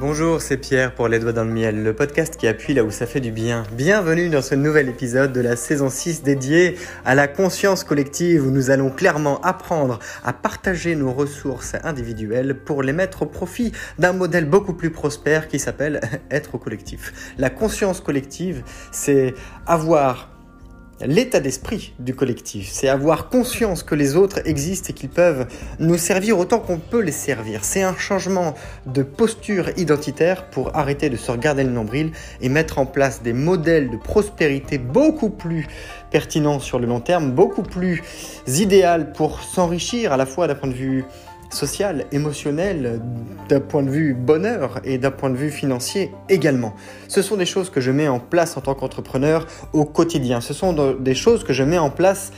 Bonjour, c'est Pierre pour Les Doigts dans le Miel, le podcast qui appuie là où ça fait du bien. Bienvenue dans ce nouvel épisode de la saison 6 dédié à la conscience collective où nous allons clairement apprendre à partager nos ressources individuelles pour les mettre au profit d'un modèle beaucoup plus prospère qui s'appelle être collectif. La conscience collective, c'est avoir l'état d'esprit du collectif. C'est avoir conscience que les autres existent et qu'ils peuvent nous servir autant qu'on peut les servir. C'est un changement de posture identitaire pour arrêter de se regarder le nombril et mettre en place des modèles de prospérité beaucoup plus pertinents sur le long terme, beaucoup plus idéal pour s'enrichir à la fois d'un point de vue social, émotionnel, d'un point de vue bonheur et d'un point de vue financier également. Ce sont des choses que je mets en place en tant qu'entrepreneur au quotidien. Ce sont des choses que je mets en place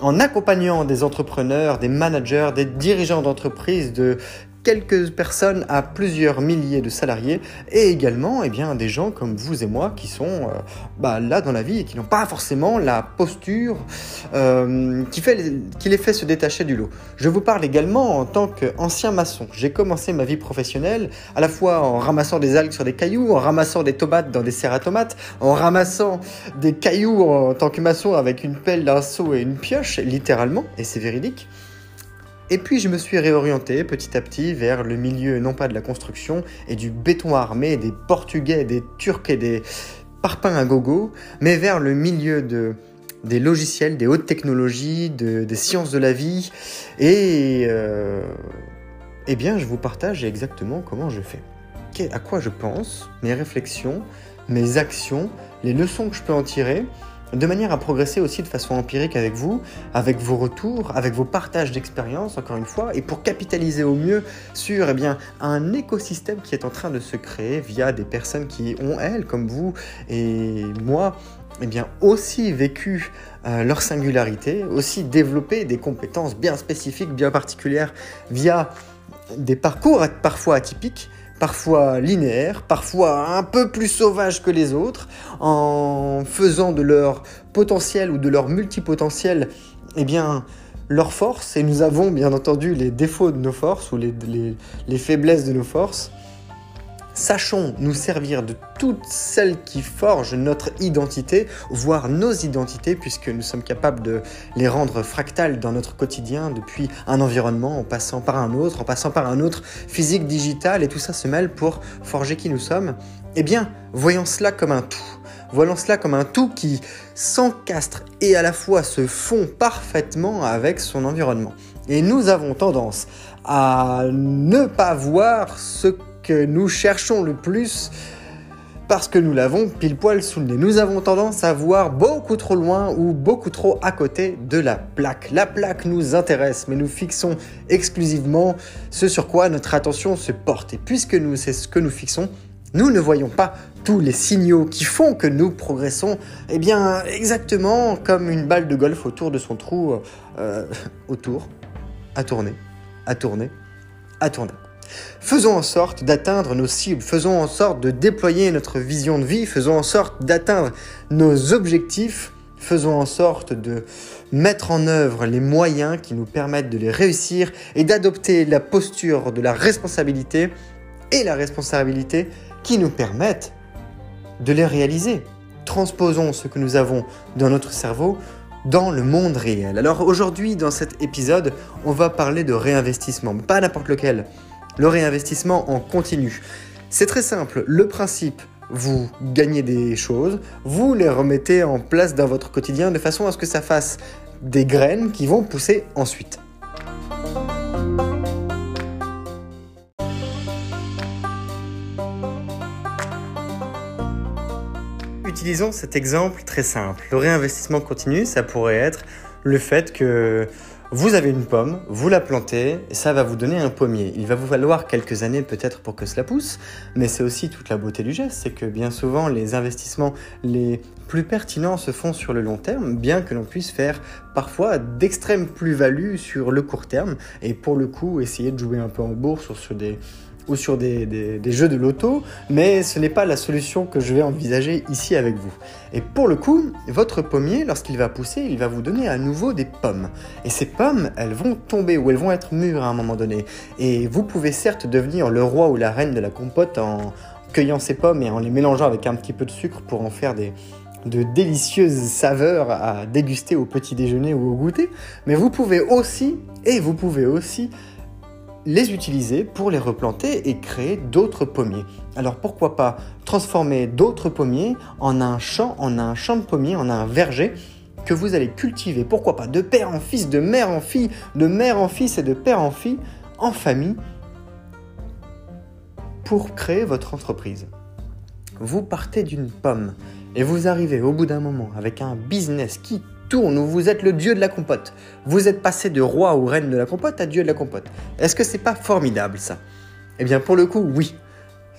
en accompagnant des entrepreneurs, des managers, des dirigeants d'entreprise, de quelques personnes à plusieurs milliers de salariés et également eh bien, des gens comme vous et moi qui sont euh, bah, là dans la vie et qui n'ont pas forcément la posture euh, qui, qui les fait se détacher du lot. Je vous parle également en tant qu'ancien maçon. J'ai commencé ma vie professionnelle à la fois en ramassant des algues sur des cailloux, en ramassant des tomates dans des serres à tomates, en ramassant des cailloux en tant que maçon avec une pelle, d'un seau et une pioche, littéralement, et c'est véridique. Et puis je me suis réorienté petit à petit vers le milieu non pas de la construction et du béton armé, des Portugais, des Turcs et des parpaings à gogo, mais vers le milieu de, des logiciels, des hautes technologies, des sciences de la vie. Et euh, eh bien, je vous partage exactement comment je fais. À quoi je pense, mes réflexions, mes actions, les leçons que je peux en tirer de manière à progresser aussi de façon empirique avec vous, avec vos retours, avec vos partages d'expériences, encore une fois, et pour capitaliser au mieux sur eh un écosystème qui est en train de se créer via des personnes qui ont, elles, comme vous et moi, eh bien, aussi vécu euh, leur singularité, aussi développé des compétences bien spécifiques, bien particulières via des parcours parfois atypiques, parfois linéaires, parfois un peu plus sauvages que les autres, en faisant de leur potentiel ou de leur multipotentiel, eh bien, leur force. Et nous avons bien entendu les défauts de nos forces ou les, les faiblesses de nos forces. Sachons nous servir de toutes celles qui forgent notre identité, voire nos identités, puisque nous sommes capables de les rendre fractales dans notre quotidien, depuis un environnement, en passant par un autre, en passant par un autre, physique, digital, et tout ça se mêle pour forger qui nous sommes. Eh bien, voyons cela comme un tout. Voyons cela comme un tout qui s'encastre et à la fois se fond parfaitement avec son environnement. Et nous avons tendance à ne pas voir ce que nous cherchons le plus parce que nous l'avons pile poil sous le nez. Nous avons tendance à voir beaucoup trop loin ou beaucoup trop à côté de la plaque. La plaque nous intéresse, mais nous fixons exclusivement ce sur quoi notre attention se porte. Et puisque nous, c'est ce que nous fixons, nous ne voyons pas tous les signaux qui font que nous progressons, eh bien exactement comme une balle de golf autour de son trou, euh, autour, à tourner, à tourner, à tourner. Faisons en sorte d'atteindre nos cibles, faisons en sorte de déployer notre vision de vie, faisons en sorte d'atteindre nos objectifs, faisons en sorte de mettre en œuvre les moyens qui nous permettent de les réussir et d'adopter la posture de la responsabilité et la responsabilité qui nous permettent de les réaliser. Transposons ce que nous avons dans notre cerveau dans le monde réel. Alors aujourd'hui, dans cet épisode, on va parler de réinvestissement, pas n'importe lequel le réinvestissement en continu. C'est très simple, le principe, vous gagnez des choses, vous les remettez en place dans votre quotidien de façon à ce que ça fasse des graines qui vont pousser ensuite. Utilisons cet exemple très simple. Le réinvestissement continu, ça pourrait être le fait que vous avez une pomme, vous la plantez, ça va vous donner un pommier. Il va vous falloir quelques années peut-être pour que cela pousse, mais c'est aussi toute la beauté du geste, c'est que bien souvent les investissements les plus pertinents se font sur le long terme, bien que l'on puisse faire parfois d'extrêmes plus-values sur le court terme, et pour le coup essayer de jouer un peu en bourse sur des ou sur des, jeux de loto, mais ce n'est pas la solution que je vais envisager ici avec vous. Et pour le coup, votre pommier, lorsqu'il va pousser, il va vous donner à nouveau des pommes. Et ces pommes, elles vont tomber ou elles vont être mûres à un moment donné. Et vous pouvez certes devenir le roi ou la reine de la compote en cueillant ces pommes et en les mélangeant avec un petit peu de sucre pour en faire des, de délicieuses saveurs à déguster au petit déjeuner ou au goûter, mais vous pouvez aussi, et vous pouvez aussi, les utiliser pour les replanter et créer d'autres pommiers. Alors pourquoi pas transformer d'autres pommiers en un champ, en un champ de pommiers, en un verger que vous allez cultiver, pourquoi pas, de père en fils, de mère en fille, de mère en fils et de père en fille, en famille, pour créer votre entreprise. Vous partez d'une pomme et vous arrivez au bout d'un moment avec un business qui où vous êtes le dieu de la compote. Vous êtes passé de roi ou reine de la compote à dieu de la compote. Est-ce que c'est pas formidable ça? Eh bien pour le coup, oui.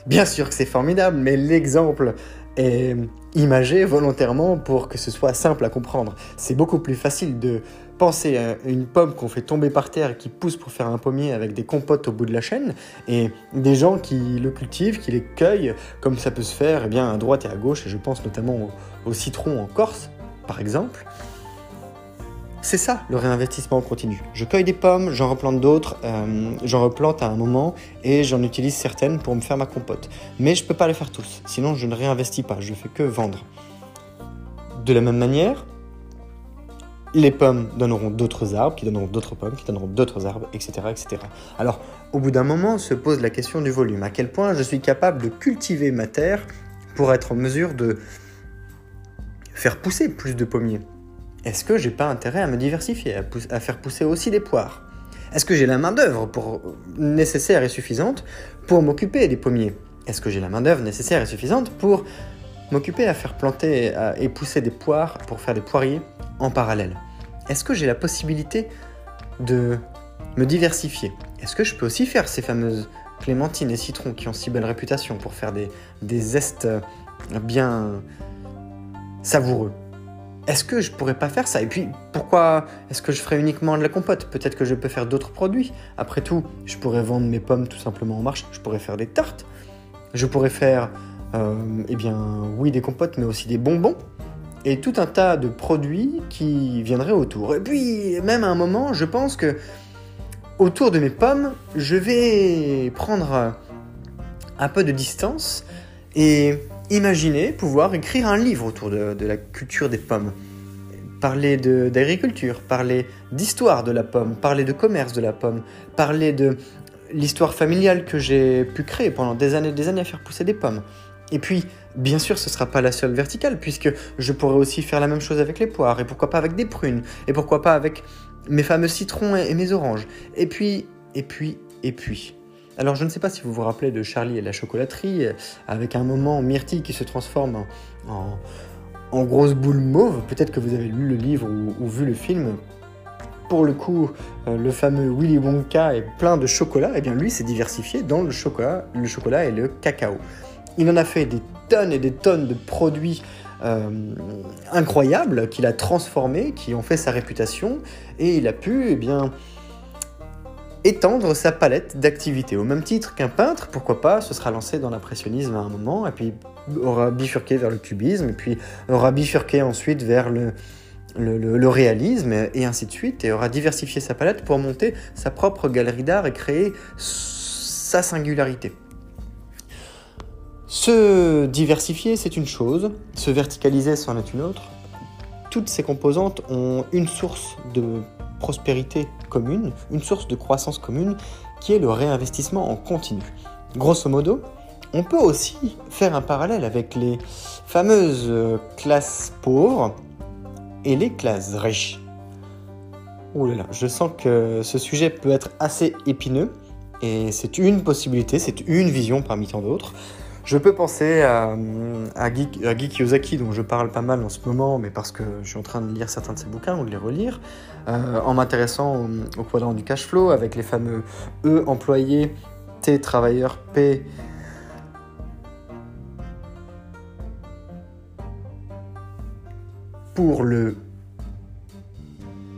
Bien sûr que c'est formidable, mais l'exemple est imagé volontairement pour que ce soit simple à comprendre. C'est beaucoup plus facile de penser à une pomme qu'on fait tomber par terre et qui pousse pour faire un pommier avec des compotes au bout de la chaîne et des gens qui le cultivent, qui les cueillent, comme ça peut se faire eh bien, à droite et à gauche, et je pense notamment au, citron en Corse, par exemple. C'est ça le réinvestissement continu. Je cueille des pommes, j'en replante d'autres, euh, j'en replante à un moment et j'en utilise certaines pour me faire ma compote. Mais je ne peux pas les faire tous, sinon je ne réinvestis pas, je fais que vendre. De la même manière, les pommes donneront d'autres arbres, qui donneront d'autres pommes, qui donneront d'autres arbres, etc., etc. Alors, au bout d'un moment, se pose la question du volume. À quel point je suis capable de cultiver ma terre pour être en mesure de faire pousser plus de pommiers? Est-ce que j'ai pas intérêt à me diversifier, à, faire pousser aussi des poires? Est-ce que j'ai la main-d'œuvre nécessaire et suffisante pour m'occuper des pommiers? Est-ce que j'ai la main-d'œuvre nécessaire et suffisante pour m'occuper à faire planter et pousser des poires pour faire des poiriers en parallèle? Est-ce que j'ai la possibilité de me diversifier? Est-ce que je peux aussi faire ces fameuses clémentines et citrons qui ont si belle réputation pour faire des, des zestes bien savoureux? Est-ce que je pourrais pas faire ça? Et puis, pourquoi est-ce que je ferais uniquement de la compote? Peut-être que je peux faire d'autres produits. Après tout, je pourrais vendre mes pommes tout simplement en marché. Je pourrais faire des tartes. Je pourrais faire, euh, eh bien, oui, des compotes, mais aussi des bonbons et tout un tas de produits qui viendraient autour. Et puis, même à un moment, je pense que autour de mes pommes, je vais prendre un peu de distance et imaginer pouvoir écrire un livre autour de, la culture des pommes. Parler d'agriculture, parler d'histoire de la pomme, parler de commerce de la pomme, parler de l'histoire familiale que j'ai pu créer pendant des années et des années à faire pousser des pommes. Et puis, bien sûr, ce ne sera pas la seule verticale, puisque je pourrais aussi faire la même chose avec les poires, et pourquoi pas avec des prunes, et pourquoi pas avec mes fameux citrons et, mes oranges. Et puis, et puis, et puis. Alors je ne sais pas si vous vous rappelez de Charlie et la chocolaterie, avec un moment myrtille qui se transforme en, grosse boule mauve. Peut-être que vous avez lu le livre ou, vu le film. Pour le coup, euh, le fameux Willy Wonka est plein de chocolat. Et eh bien lui, s'est diversifié dans le chocolat, le chocolat et le cacao. Il en a fait des tonnes et des tonnes de produits euh, incroyables qu'il a transformés, qui ont fait sa réputation, et il a pu eh bien, étendre sa palette d'activités. Au même titre qu'un peintre, pourquoi pas, se sera lancé dans l'impressionnisme à un moment, et puis aura bifurqué vers le cubisme, et puis aura bifurqué ensuite vers le, réalisme, et ainsi de suite, et aura diversifié sa palette pour monter sa propre galerie d'art et créer sa singularité. Se diversifier, c'est une chose, se verticaliser, c'en est une autre. Toutes ces composantes ont une source de prospérité commune, une source de croissance commune, qui est le réinvestissement en continu. Grosso modo, on peut aussi faire un parallèle avec les fameuses classes pauvres et les classes riches. Ouh là, je sens que ce sujet peut être assez épineux, et c'est une possibilité, c'est une vision parmi tant d'autres. Je peux penser à, à, Guy, Kiyosaki, dont je parle pas mal en ce moment, mais parce que je suis en train de lire certains de ses bouquins ou de les relire, euh, en m'intéressant au, quadrant du cash flow avec les fameux E employés, T travailleurs, P pour le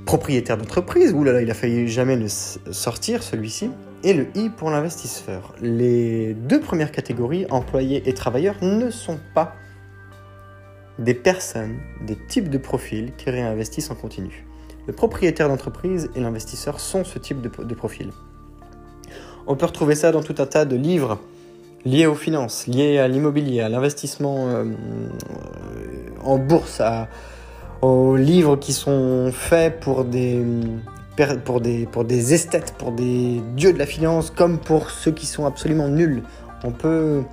propriétaire d'entreprise, oulala, il a failli jamais le sortir celui-ci, et le I pour l'investisseur. Les deux premières catégories, employés et travailleurs, ne sont pas des personnes, des types de profils qui réinvestissent en continu. Le propriétaire d'entreprise et l'investisseur sont ce type de, profil. On peut retrouver ça dans tout un tas de livres liés aux finances, liés à l'immobilier, à l'investissement euh, en bourse, aux livres qui sont faits pour des, pour, des, esthètes, pour des dieux de la finance, comme pour ceux qui sont absolument nuls. On peut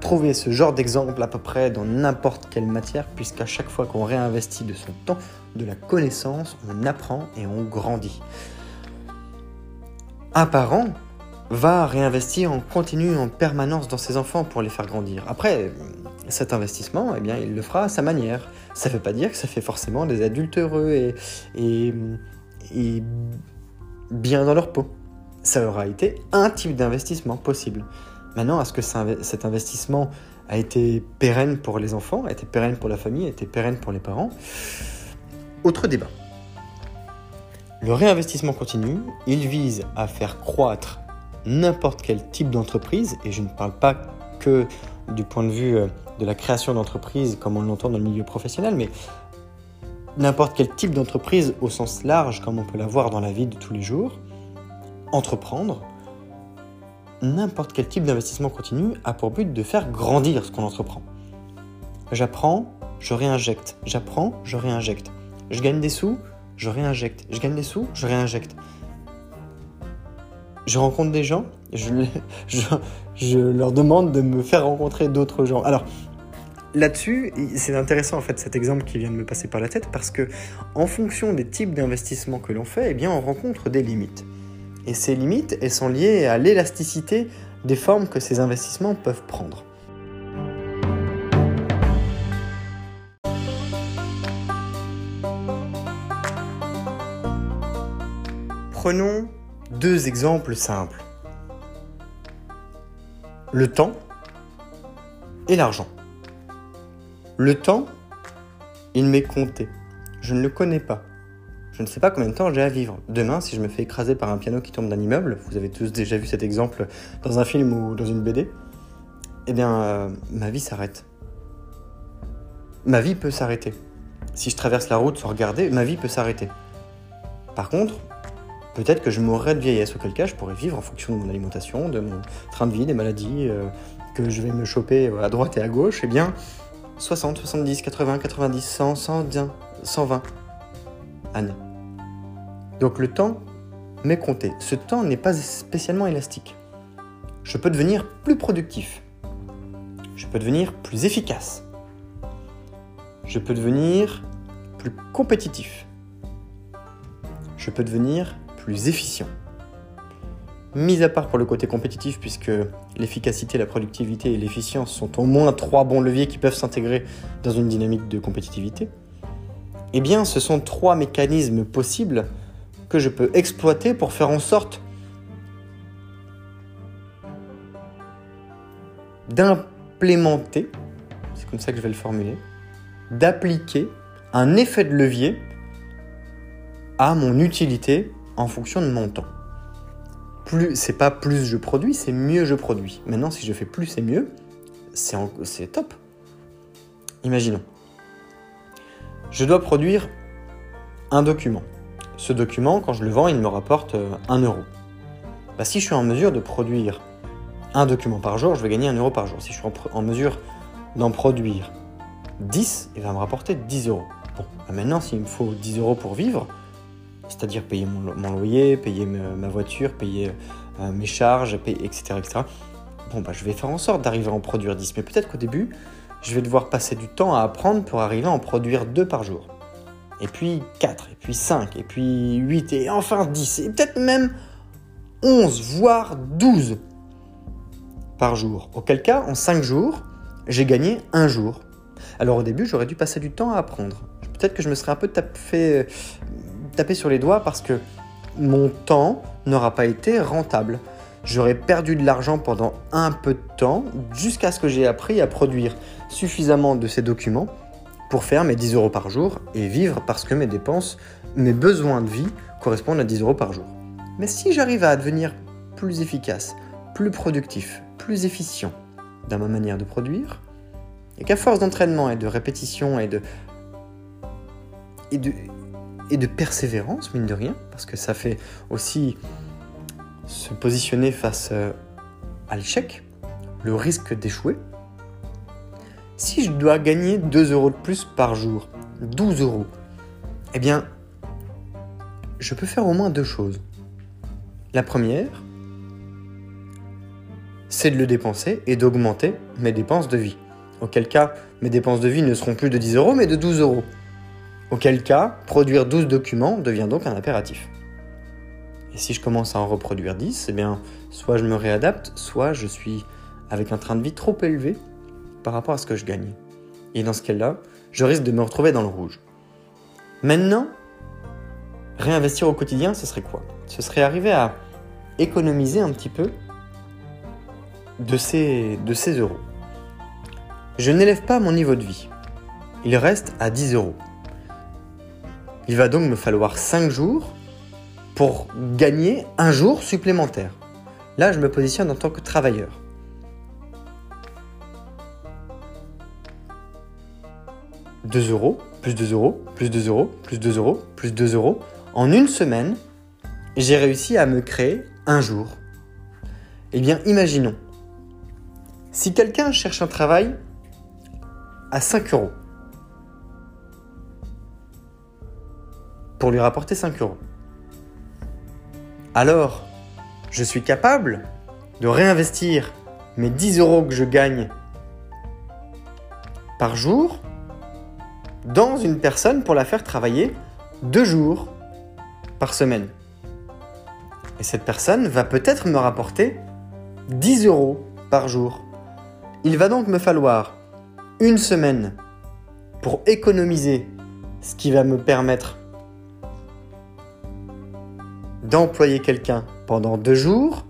trouver ce genre d'exemple à peu près dans n'importe quelle matière, puisqu'à chaque fois qu'on réinvestit de son temps, de la connaissance, on apprend et on grandit. Un parent va réinvestir en continu, en permanence dans ses enfants pour les faire grandir. Après, cet investissement, eh bien, il le fera à sa manière. Ça ne veut pas dire que ça fait forcément des adultes heureux et, et bien dans leur peau. Ça aura été un type d'investissement possible. Maintenant, est-ce que cet investissement a été pérenne pour les enfants, a été pérenne pour la famille, a été pérenne pour les parents? Autre débat. Le réinvestissement continu, il vise à faire croître n'importe quel type d'entreprise, et je ne parle pas que du point de vue euh, de la création d'entreprise comme on l'entend dans le milieu professionnel, mais n'importe quel type d'entreprise au sens large comme on peut la voir dans la vie de tous les jours, entreprendre, n'importe quel type d'investissement continu a pour but de faire grandir ce qu'on entreprend. J'apprends, je réinjecte. J'apprends, je réinjecte. Je gagne des sous, je réinjecte. Je gagne des sous, je réinjecte je rencontre des gens, je, leur demande de me faire rencontrer d'autres gens. Alors, là-dessus, c'est intéressant en fait cet exemple qui vient de me passer par la tête parce que en fonction des types d'investissements que l'on fait, eh bien on rencontre des limites. Et ces limites, elles sont liées à l'élasticité des formes que ces investissements peuvent prendre. Prenons deux exemples simples. Le temps et l'argent. Le temps, il m'est compté. Je ne le connais pas. Je ne sais pas combien de temps j'ai à vivre. Demain, si je me fais écraser par un piano qui tombe d'un immeuble, vous avez tous déjà vu cet exemple dans un film ou dans une BD, eh bien, euh, ma vie s'arrête. Ma vie peut s'arrêter. Si je traverse la route sans regarder, ma vie peut s'arrêter. Par contre, peut-être que je mourrais de vieillesse, auquel cas je pourrais vivre en fonction de mon alimentation, de mon train de vie, des maladies euh, que je vais me choper à droite et à gauche, eh bien 60, 70, 80, 90, 100, 110, 120 années. Donc le temps m'est compté. Ce temps n'est pas spécialement élastique. Je peux devenir plus productif. Je peux devenir plus efficace. Je peux devenir plus compétitif. Je peux devenir plus efficient. Mis à part pour le côté compétitif, puisque l'efficacité, la productivité et l'efficience sont au moins trois bons leviers qui peuvent s'intégrer dans une dynamique de compétitivité, eh bien ce sont trois mécanismes possibles que je peux exploiter pour faire en sorte d'implémenter, c'est comme ça que je vais le formuler, d'appliquer un effet de levier à mon utilité en fonction de mon temps. Plus, c'est pas plus je produis, c'est mieux je produis. Maintenant, si je fais plus et mieux, c'est, top. Imaginons. Je dois produire un document. Ce document, quand je le vends, il me rapporte 1 euh, euro. Bah, si je suis en mesure de produire un document par jour, je vais gagner 1 euro par jour. Si je suis en, mesure d'en produire 10, il va me rapporter 10 euros. Bon, bah, maintenant, s'il me faut 10 euros pour vivre, c'est-à-dire payer mon, loyer, payer ma, voiture, payer euh, mes charges, etc. Bon, bah, je vais faire en sorte d'arriver à en produire 10, mais peut-être qu'au début, je vais devoir passer du temps à apprendre pour arriver à en produire 2 par jour. Et puis 4, et puis 5, et puis 8, et enfin 10, et peut-être même 11, voire 12 par jour. Auquel cas, en 5 jours, j'ai gagné un jour. Alors au début, j'aurais dû passer du temps à apprendre. Peut-être que je me serais un peu tapé, taper sur les doigts parce que mon temps n'aura pas été rentable. J'aurais perdu de l'argent pendant un peu de temps jusqu'à ce que j'ai appris à produire suffisamment de ces documents pour faire mes 10 euros par jour et vivre parce que mes dépenses, mes besoins de vie correspondent à 10 euros par jour. Mais si j'arrive à devenir plus efficace, plus productif, plus efficient dans ma manière de produire, et qu'à force d'entraînement et de répétition et de, et de, et de persévérance, mine de rien, parce que ça fait aussi se positionner face euh, à l'échec, le risque d'échouer. Si je dois gagner 2 euros de plus par jour, 12 euros, eh bien, je peux faire au moins deux choses. La première, c'est de le dépenser et d'augmenter mes dépenses de vie. Auquel cas, mes dépenses de vie ne seront plus de 10 euros, mais de 12 euros. Auquel cas, produire 12 documents devient donc un impératif. Et si je commence à en reproduire 10, eh bien, soit je me réadapte, soit je suis avec un train de vie trop élevé par rapport à ce que je gagne. Et dans ce cas-là, je risque de me retrouver dans le rouge. Maintenant, réinvestir au quotidien, ce serait quoi? Ce serait arriver à économiser un petit peu de ces, de ces euros. Je n'élève pas mon niveau de vie. Il reste à 10 euros. Il va donc me falloir 5 jours pour gagner un jour supplémentaire. Là, je me positionne en tant que travailleur. « 2 euros, plus 2 euros, plus 2 euros, plus 2 euros, plus 2 euros. En une semaine, j'ai réussi à me créer un jour. Eh bien, imaginons, si quelqu'un cherche un travail à 5 euros, lui rapporter 5 euros, alors je suis capable de réinvestir mes 10 euros que je gagne par jour dans une personne pour la faire travailler deux jours par semaine. Et cette personne va peut-être me rapporter 10 euros par jour. Il va donc me falloir une semaine pour économiser ce qui va me permettre d'employer quelqu'un pendant deux jours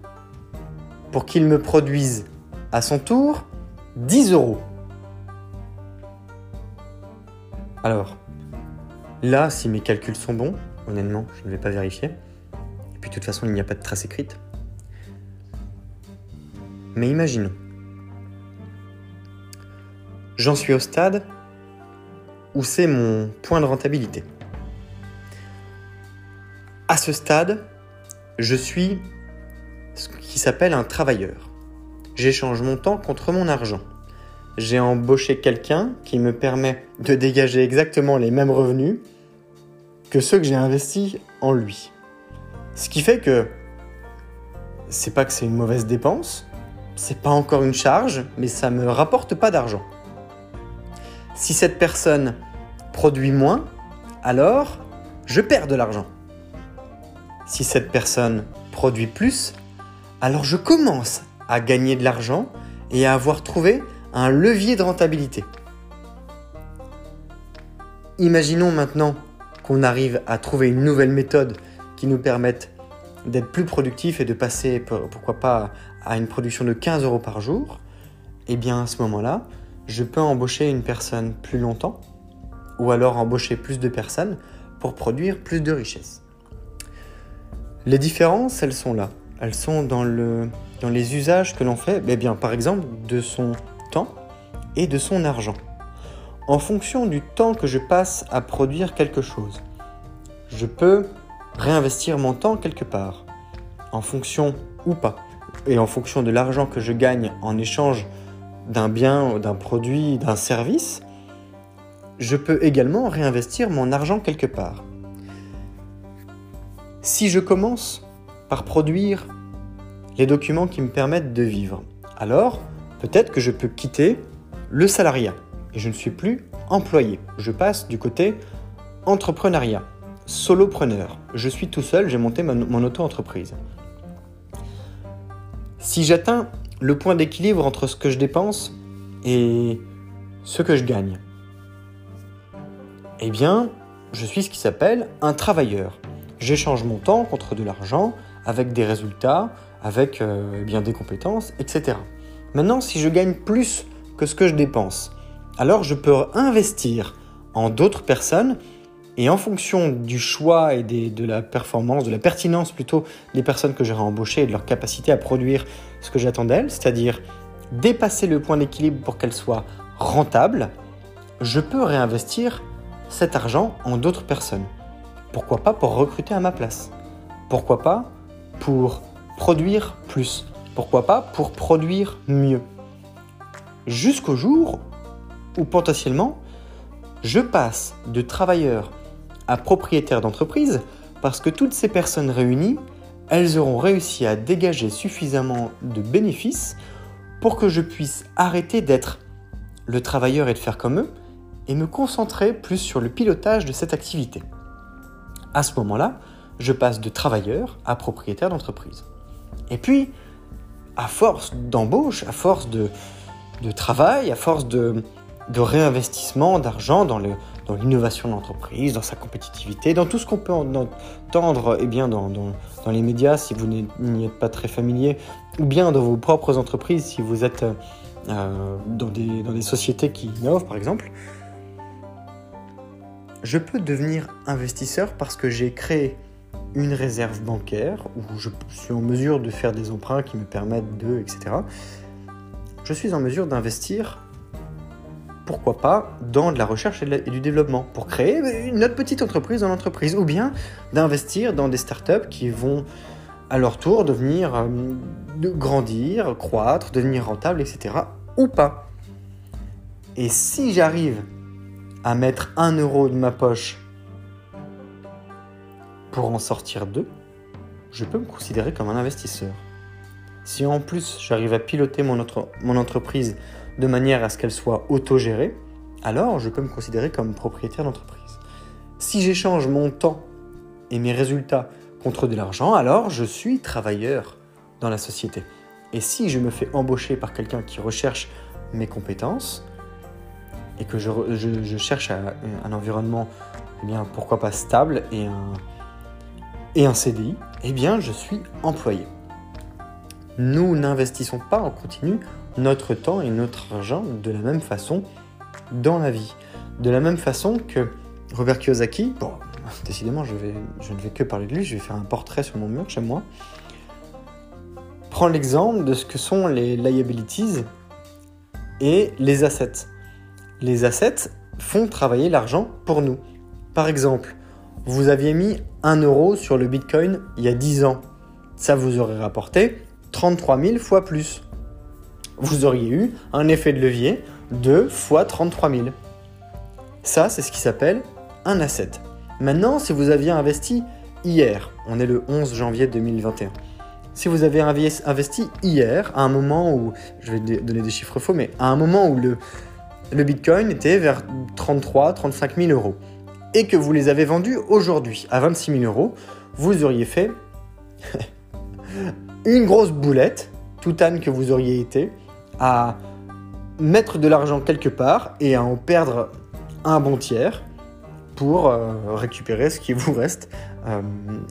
pour qu'il me produise à son tour 10 euros. Alors, là, si mes calculs sont bons, honnêtement, je ne vais pas vérifier. Et puis de toute façon, il n'y a pas de trace écrite. Mais imaginons, j'en suis au stade où c'est mon point de rentabilité. Ce stade, je suis ce qui s'appelle un travailleur. J'échange mon temps contre mon argent. J'ai embauché quelqu'un qui me permet de dégager exactement les mêmes revenus que ceux que j'ai investis en lui. Ce qui fait que c'est pas que c'est une mauvaise dépense, c'est pas encore une charge, mais ça me rapporte pas d'argent. Si cette personne produit moins, alors je perds de l'argent. Si cette personne produit plus, alors je commence à gagner de l'argent et à avoir trouvé un levier de rentabilité. Imaginons maintenant qu'on arrive à trouver une nouvelle méthode qui nous permette d'être plus productif et de passer, pourquoi pas, à une production de 15 euros par jour. Eh bien à ce moment-là, je peux embaucher une personne plus longtemps ou alors embaucher plus de personnes pour produire plus de richesses. Les différences, elles sont là. Elles sont dans, le, dans les usages que l'on fait, eh bien, par exemple, de son temps et de son argent. En fonction du temps que je passe à produire quelque chose, je peux réinvestir mon temps quelque part, en fonction ou pas, et en fonction de l'argent que je gagne en échange d'un bien, d'un produit, d'un service, je peux également réinvestir mon argent quelque part. Si je commence par produire les documents qui me permettent de vivre, alors peut-être que je peux quitter le salariat et je ne suis plus employé. Je passe du côté entrepreneuriat, solopreneur. Je suis tout seul, j'ai monté mon, auto-entreprise. Si j'atteins le point d'équilibre entre ce que je dépense et ce que je gagne, eh bien, je suis ce qui s'appelle un travailleur. J'échange mon temps contre de l'argent avec des résultats, avec euh, eh bien des compétences, etc. Maintenant, si je gagne plus que ce que je dépense, alors je peux investir en d'autres personnes. Et en fonction du choix et de la performance, de la pertinence plutôt des personnes que j'aurai embauchées et de leur capacité à produire ce que j'attends d'elles, c'est-à-dire dépasser le point d'équilibre pour qu'elles soient rentables, je peux réinvestir cet argent en d'autres personnes. Pourquoi pas pour recruter à ma place? Pourquoi pas pour produire plus? Pourquoi pas pour produire mieux? Jusqu'au jour où potentiellement je passe de travailleur à propriétaire d'entreprise parce que toutes ces personnes réunies, elles auront réussi à dégager suffisamment de bénéfices pour que je puisse arrêter d'être le travailleur et de faire comme eux et me concentrer plus sur le pilotage de cette activité. À ce moment-là, je passe de travailleur à propriétaire d'entreprise. Et puis, à force d'embauche, à force de, travail, à force de, réinvestissement d'argent dans, l'innovation de l'entreprise, dans sa compétitivité, dans tout ce qu'on peut entendre eh bien, dans, les médias si vous n'y êtes pas très familier, ou bien dans vos propres entreprises si vous êtes euh, dans, des, dans des sociétés qui innovent par exemple, je peux devenir investisseur parce que j'ai créé une réserve bancaire où je suis en mesure de faire des emprunts qui me permettent de, etc. Je suis en mesure d'investir, pourquoi pas, dans de la recherche et, du développement pour créer une autre petite entreprise dans l'entreprise ou bien d'investir dans des startups qui vont à leur tour devenir, euh, grandir, croître, devenir rentable, etc. ou pas. Et si j'arrive à mettre un euro de ma poche pour en sortir deux, je peux me considérer comme un investisseur. Si en plus j'arrive à piloter mon, mon entreprise de manière à ce qu'elle soit autogérée, alors je peux me considérer comme propriétaire d'entreprise. Si j'échange mon temps et mes résultats contre de l'argent, alors je suis travailleur dans la société. Et si je me fais embaucher par quelqu'un qui recherche mes compétences, et que je, cherche un, environnement, eh bien, pourquoi pas stable et un, CDI, eh bien, je suis employé. Nous n'investissons pas en continu notre temps et notre argent de la même façon dans la vie. De la même façon que Robert Kiyosaki, bon, décidément, je, je ne vais que parler de lui, je vais faire un portrait sur mon mur chez moi, prend l'exemple de ce que sont les liabilities et les assets les assets font travailler l'argent pour nous. Par exemple, vous aviez mis 1 euro sur le Bitcoin il y a 10 ans. Ça vous aurait rapporté 33 000 fois plus. Vous auriez eu un effet de levier de fois 33 000. Ça, c'est ce qui s'appelle un asset. Maintenant, si vous aviez investi hier, on est le 11 janvier 2021, si vous avez investi hier, à un moment où, je vais donner des chiffres faux, mais à un moment où le, le Bitcoin était vers 33, 35 000 euros, et que vous les avez vendus aujourd'hui à 26 000 euros, vous auriez fait une grosse boulette, tout âne que vous auriez été, à mettre de l'argent quelque part et à en perdre un bon tiers pour euh, récupérer ce qui vous reste euh,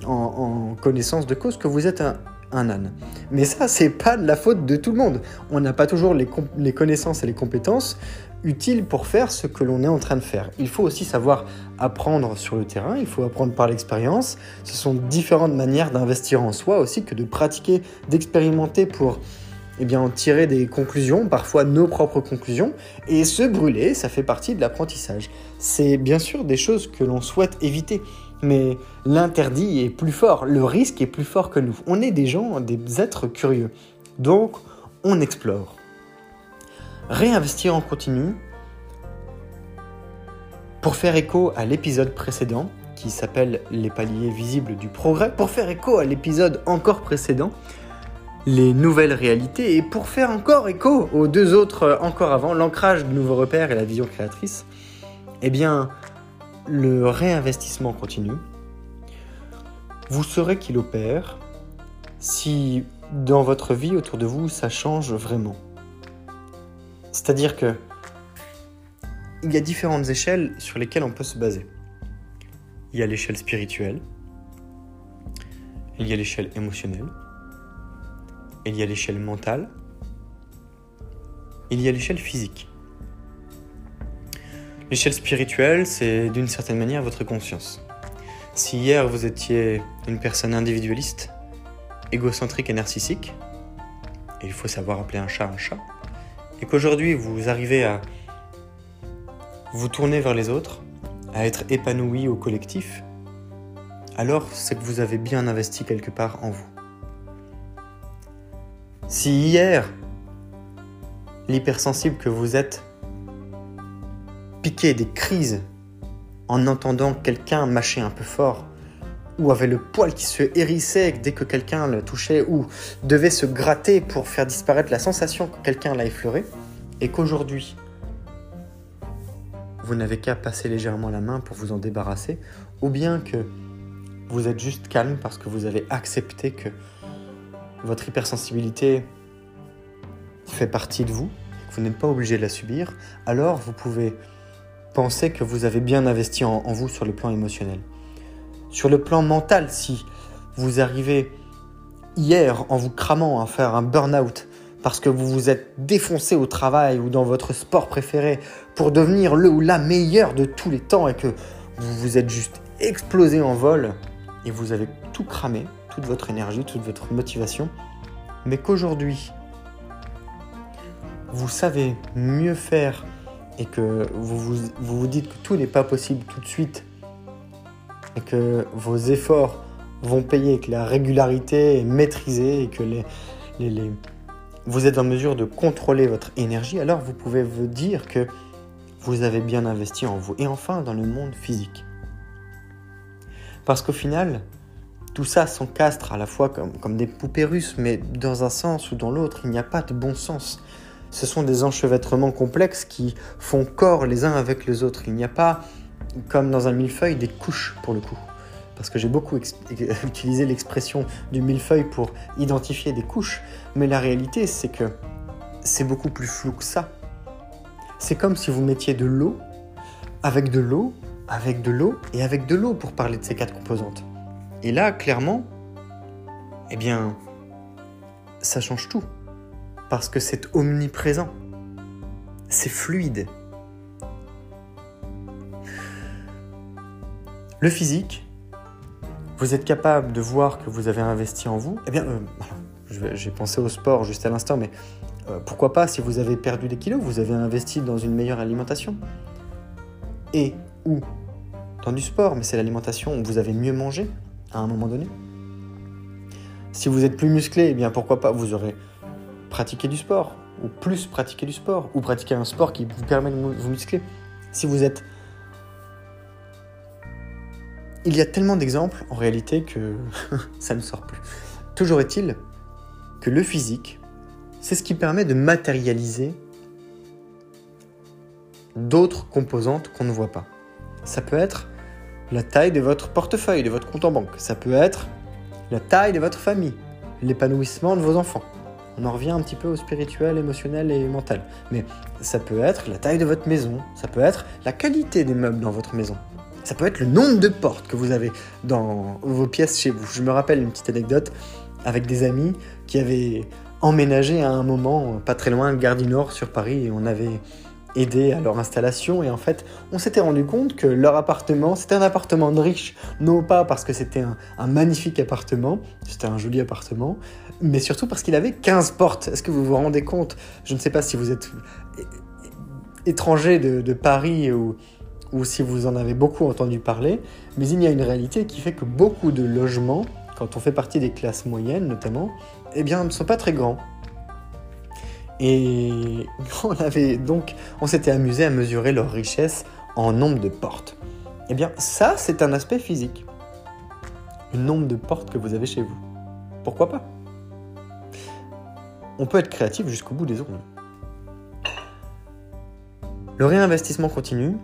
en, connaissance de cause que vous êtes un, âne. Mais ça, c'est pas de la faute de tout le monde. On n'a pas toujours les, les, connaissances et les compétences utile pour faire ce que l'on est en train de faire. Il faut aussi savoir apprendre sur le terrain, il faut apprendre par l'expérience. Ce sont différentes manières d'investir en soi aussi que de pratiquer, d'expérimenter pour eh bien, en tirer des conclusions, parfois nos propres conclusions, et se brûler, ça fait partie de l'apprentissage. C'est bien sûr des choses que l'on souhaite éviter, mais l'interdit est plus fort, le risque est plus fort que nous. On est des gens, des êtres curieux, donc on explore réinvestir en continu pour faire écho à l'épisode précédent qui s'appelle Les paliers visibles du progrès, pour faire écho à l'épisode encore précédent, les nouvelles réalités, et pour faire encore écho aux deux autres encore avant, l'ancrage de nouveaux repères et la vision créatrice, eh bien, le réinvestissement continu, vous saurez qu'il opère si dans votre vie autour de vous ça change vraiment. C'est-à-dire que il y a différentes échelles sur lesquelles on peut se baser. Il y a l'échelle spirituelle, il y a l'échelle émotionnelle, il y a l'échelle mentale, il y a l'échelle physique. L'échelle spirituelle, c'est d'une certaine manière votre conscience. Si hier vous étiez une personne individualiste, égocentrique et narcissique, et il faut savoir appeler un chat un chat, et qu'aujourd'hui vous arrivez à vous tourner vers les autres, à être épanoui au collectif, alors c'est que vous avez bien investi quelque part en vous. Si hier, l'hypersensible que vous êtes piquait des crises en entendant quelqu'un mâcher un peu fort, ou avait le poil qui se hérissait dès que quelqu'un le touchait, ou devait se gratter pour faire disparaître la sensation que quelqu'un l'a effleuré, et qu'aujourd'hui, vous n'avez qu'à passer légèrement la main pour vous en débarrasser, ou bien que vous êtes juste calme parce que vous avez accepté que votre hypersensibilité fait partie de vous, que vous n'êtes pas obligé de la subir, alors vous pouvez penser que vous avez bien investi en, en, vous sur le plan émotionnel. Sur le plan mental, si vous arrivez hier en vous cramant à faire un burn-out parce que vous vous êtes défoncé au travail ou dans votre sport préféré pour devenir le ou la meilleure de tous les temps et que vous vous êtes juste explosé en vol et vous avez tout cramé, toute votre énergie, toute votre motivation, mais qu'aujourd'hui, vous savez mieux faire et que vous vous, vous, vous dites que tout n'est pas possible tout de suite et que vos efforts vont payer, que la régularité est maîtrisée et que vous êtes en mesure de contrôler votre énergie, alors vous pouvez vous dire que vous avez bien investi en vous. Et enfin, dans le monde physique. Parce qu'au final, tout ça s'encastre à la fois comme, comme des poupées russes, mais dans un sens ou dans l'autre, il n'y a pas de bon sens. Ce sont des enchevêtrements complexes qui font corps les uns avec les autres. Il n'y a pas, comme dans un millefeuille, des couches pour le coup. Parce que j'ai beaucoup utilisé l'expression du millefeuille pour identifier des couches, mais la réalité c'est que c'est beaucoup plus flou que ça. C'est comme si vous mettiez de l'eau, avec de l'eau, avec de l'eau et avec de l'eau pour parler de ces quatre composantes. Et là, clairement, eh bien, ça change tout. Parce que c'est omniprésent. C'est fluide. Le physique, vous êtes capable de voir que vous avez investi en vous. Eh bien, euh, j'ai pensé au sport juste à l'instant, mais euh, pourquoi pas si vous avez perdu des kilos, vous avez investi dans une meilleure alimentation. Et ou dans du sport, mais c'est l'alimentation où vous avez mieux mangé à un moment donné. Si vous êtes plus musclé, eh bien pourquoi pas vous aurez pratiqué du sport, ou plus pratiqué du sport, ou pratiquer un sport qui vous permet de vous muscler. Si vous êtes il y a tellement d'exemples en réalité que ça ne sort plus. Toujours est-il que le physique, c'est ce qui permet de matérialiser d'autres composantes qu'on ne voit pas. Ça peut être la taille de votre portefeuille, de votre compte en banque. Ça peut être la taille de votre famille, l'épanouissement de vos enfants. On en revient un petit peu au spirituel, émotionnel et mental. Mais ça peut être la taille de votre maison, ça peut être la qualité des meubles dans votre maison, ça peut être le nombre de portes que vous avez dans vos pièces chez vous. Je me rappelle une petite anecdote avec des amis qui avaient emménagé à un moment pas très loin Gare du Nord sur Paris et on avait aidé à leur installation. Et en fait on s'était rendu compte que leur appartement c'était un appartement de riche. Non pas parce que c'était un, magnifique appartement c'était un joli appartement mais surtout parce qu'il avait 15 portes. Est-ce que vous vous rendez compte? Je ne sais pas si vous êtes étranger de Paris ou, ou si vous en avez beaucoup entendu parler, mais il y a une réalité qui fait que beaucoup de logements, quand on fait partie des classes moyennes notamment, eh bien, ne sont pas très grands. Et on avait donc, on s'était amusé à mesurer leur richesse en nombre de portes. Eh bien, ça, c'est un aspect physique. Le nombre de portes que vous avez chez vous. Pourquoi pas? On peut être créatif jusqu'au bout des ongles. Le réinvestissement continu,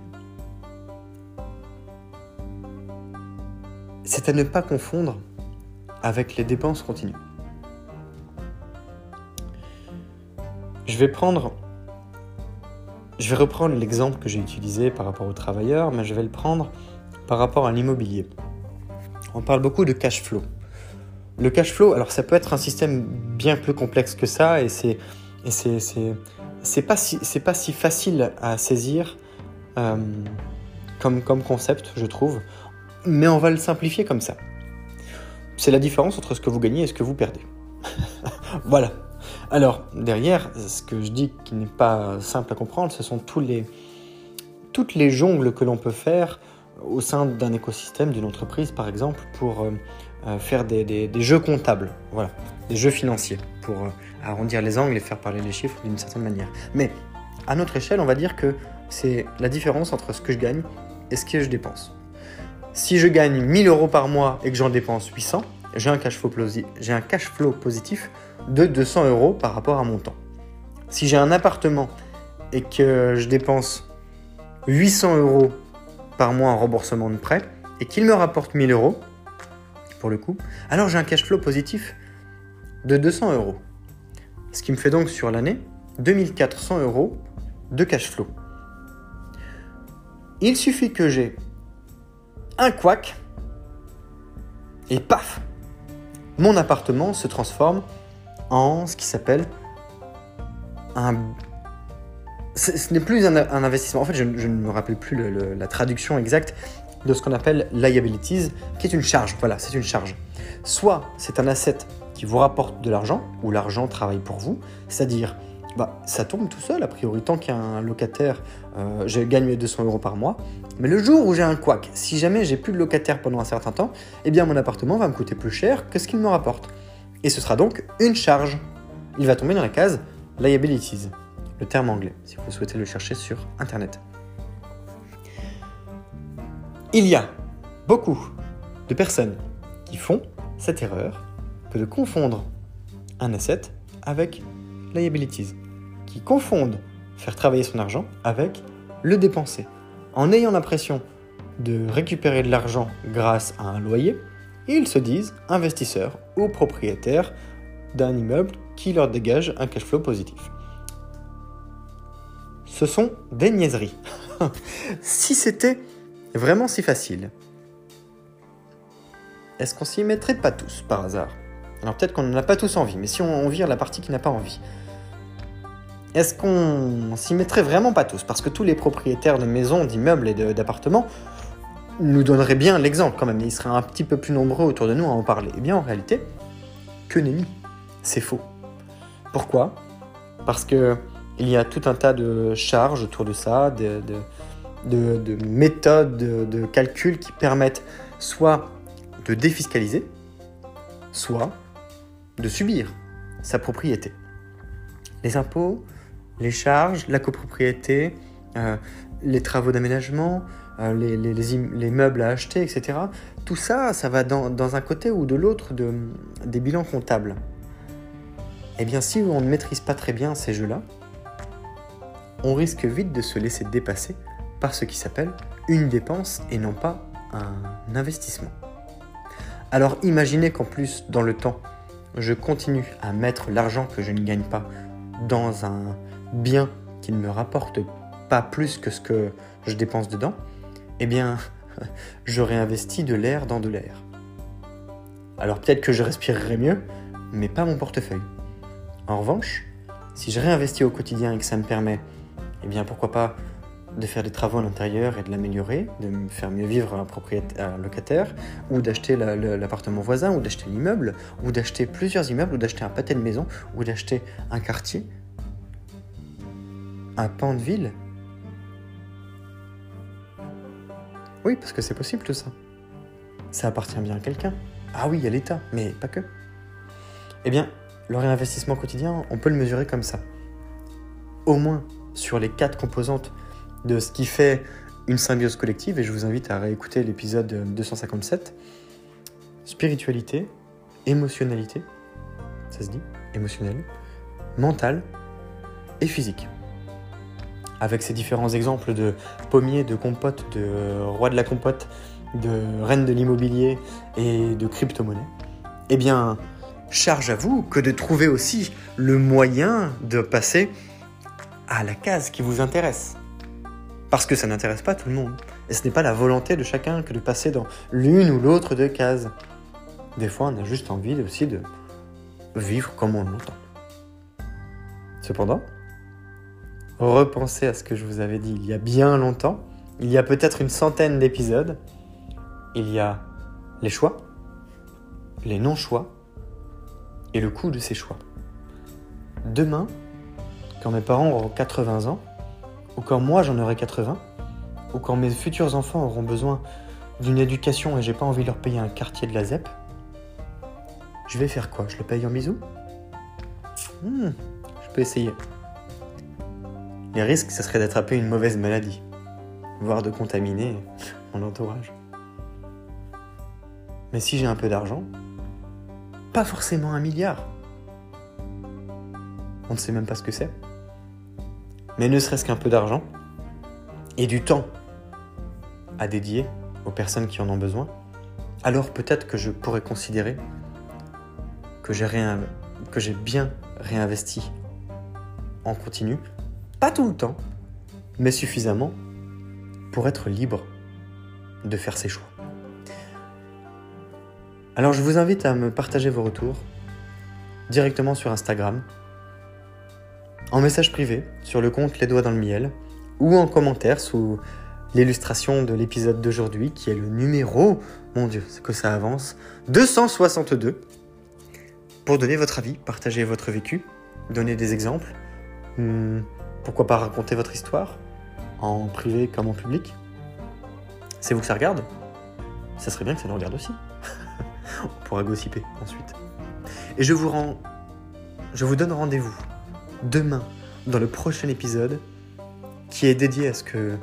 ne pas confondre avec les dépenses continues. Je vais prendre je vais reprendre l'exemple que j'ai utilisé par rapport aux travailleurs, mais je vais le prendre par rapport à l'immobilier. On parle beaucoup de cash flow. Le cash flow, alors ça peut être un système bien plus complexe que ça, et c'est et c'est c'est pas si c'est pas si facile à saisir euh, comme, comme concept, je trouve, mais on va le simplifier comme ça. C'est la différence entre ce que vous gagnez et ce que vous perdez. voilà. Alors, derrière, ce que je dis qui n'est pas simple à comprendre, ce sont toutes les jongles que l'on peut faire au sein d'un écosystème, d'une entreprise par exemple, pour euh, euh, faire des, jeux comptables, voilà, des jeux financiers, pour euh, arrondir les angles et faire parler les chiffres d'une certaine manière. Mais à notre échelle, on va dire que c'est la différence entre ce que je gagne et ce que je dépense. Si je gagne 1000 euros par mois et que j'en dépense 800, j'ai un, cash flow positif de 200 euros par rapport à mon temps. Si j'ai un appartement et que je dépense 800 euros par mois en remboursement de prêt et qu'il me rapporte 1000 euros, pour le coup, alors j'ai un cash flow positif de 200 euros. Ce qui me fait donc sur l'année 2400 euros de cash flow. Il suffit que j'ai un couac et paf, mon appartement se transforme en ce qui s'appelle un... Ce n'est plus un, investissement. En fait, je, ne me rappelle plus la traduction exacte de ce qu'on appelle liabilities, qui est une charge. Voilà, c'est une charge. Soit c'est un asset qui vous rapporte de l'argent, ou l'argent travaille pour vous, c'est-à-dire bah, ça tombe tout seul, a priori, tant qu'il y a un locataire, euh, je gagne mes 200 euros par mois. Mais le jour où j'ai un couac, si jamais j'ai plus de locataire pendant un certain temps, eh bien mon appartement va me coûter plus cher que ce qu'il me rapporte. Et ce sera donc une charge. Il va tomber dans la case liabilities, le terme anglais, si vous souhaitez le chercher sur Internet. Il y a beaucoup de personnes qui font cette erreur que de confondre un asset avec liabilities, qui confondent faire travailler son argent avec le dépenser. En ayant l'impression de récupérer de l'argent grâce à un loyer, ils se disent investisseurs ou propriétaires d'un immeuble qui leur dégage un cash flow positif. Ce sont des niaiseries. si c'était Vraiment si facile. Est-ce qu'on s'y mettrait pas tous par hasard? Alors peut-être qu'on n'en a pas tous envie, mais si on, vire la partie qui n'a pas envie, est-ce qu'on s'y mettrait vraiment pas tous? Parce que tous les propriétaires de maisons, d'immeubles et d'appartements nous donneraient bien l'exemple quand même, ils seraient un petit peu plus nombreux autour de nous à en parler. Eh bien en réalité, que nenni, c'est faux. Pourquoi? Parce que il y a tout un tas de charges autour de ça, de de, méthodes de, calcul qui permettent soit de défiscaliser, soit de subir sa propriété. Les impôts, les charges, la copropriété, euh, les travaux d'aménagement, euh, les, meubles à acheter, etc. Tout ça, ça va dans, un côté ou de l'autre de, des bilans comptables. Eh bien, si on ne maîtrise pas très bien ces jeux-là, on risque vite de se laisser dépasser par ce qui s'appelle une dépense et non pas un investissement. Alors imaginez qu'en plus, dans le temps, je continue à mettre l'argent que je ne gagne pas dans un bien qui ne me rapporte pas plus que ce que je dépense dedans, eh bien, je réinvestis de l'air dans de l'air. Alors peut-être que je respirerai mieux, mais pas mon portefeuille. En revanche, si je réinvestis au quotidien et que ça me permet, eh bien pourquoi pas de faire des travaux à l'intérieur et de l'améliorer, de me faire mieux vivre un, propriétaire, un locataire, ou d'acheter l'appartement voisin, ou d'acheter l'immeuble, ou d'acheter plusieurs immeubles, ou d'acheter un pâté de maison, ou d'acheter un quartier, un pan de ville. Oui, parce que c'est possible tout ça. Ça appartient bien à quelqu'un. Ah oui, à l'État, mais pas que. Eh bien, le réinvestissement quotidien, on peut le mesurer comme ça. Au moins sur les quatre composantes de ce qui fait une symbiose collective, et je vous invite à réécouter l'épisode 257. Spiritualité, émotionnalité, ça se dit, émotionnel, mental et physique. Avec ces différents exemples de pommiers, de compote, de roi de la compote, de reine de l'immobilier et de crypto-monnaie, eh bien, charge à vous que de trouver aussi le moyen de passer à la case qui vous intéresse. Parce que ça n'intéresse pas tout le monde. Et ce n'est pas la volonté de chacun que de passer dans l'une ou l'autre des cases. Des fois, on a juste envie aussi de vivre comme on l'entend. Cependant, repenser à ce que je vous avais dit il y a bien longtemps. Il y a peut-être une centaine d'épisodes. Il y a les choix, les non-choix et le coût de ces choix. Demain, quand mes parents auront 80 ans, ou quand moi j'en aurai 80, ou quand mes futurs enfants auront besoin d'une éducation et j'ai pas envie de leur payer un quartier de la ZEP, je vais faire quoi? Je le paye en bisous? Hmm, Je peux essayer. Les risques, ce serait d'attraper une mauvaise maladie, voire de contaminer mon entourage. Mais si j'ai un peu d'argent, pas forcément un milliard. On ne sait même pas ce que c'est. Mais ne serait-ce qu'un peu d'argent et du temps à dédier aux personnes qui en ont besoin, alors peut-être que je pourrais considérer que j'ai que j'ai bien réinvesti en continu, pas tout le temps, mais suffisamment pour être libre de faire ses choix. Alors je vous invite à me partager vos retours directement sur Instagram, en message privé sur le compte Les Doigts dans le Miel, ou en commentaire sous l'illustration de l'épisode d'aujourd'hui, qui est le numéro, mon Dieu, c'est que ça avance, 262, pour donner votre avis, partager votre vécu, donner des exemples, hmm, pourquoi pas raconter votre histoire, en privé comme en public? C'est vous que ça regarde? Ça serait bien que ça nous regarde aussi. On pourra gossiper ensuite. Et je vous rends... Je vous donne rendez-vous demain dans le prochain épisode qui est dédié à ce que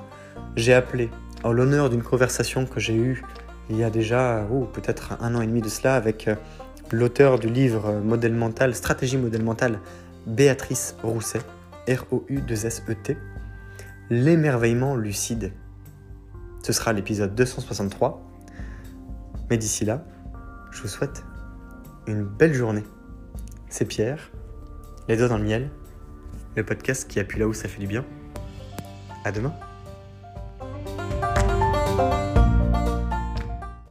j'ai appelé en l'honneur d'une conversation que j'ai eue il y a déjà oh, peut-être un an et demi de cela avec euh, l'auteur du livre Modèle mental, Stratégie modèle mentale, Béatrice Rousset, R-O-U-2-S-E-T, L'émerveillement lucide. Ce sera l'épisode 263. Mais d'ici là, je vous souhaite une belle journée. C'est Pierre, les doigts dans le miel, le podcast qui appuie là où ça fait du bien. À demain.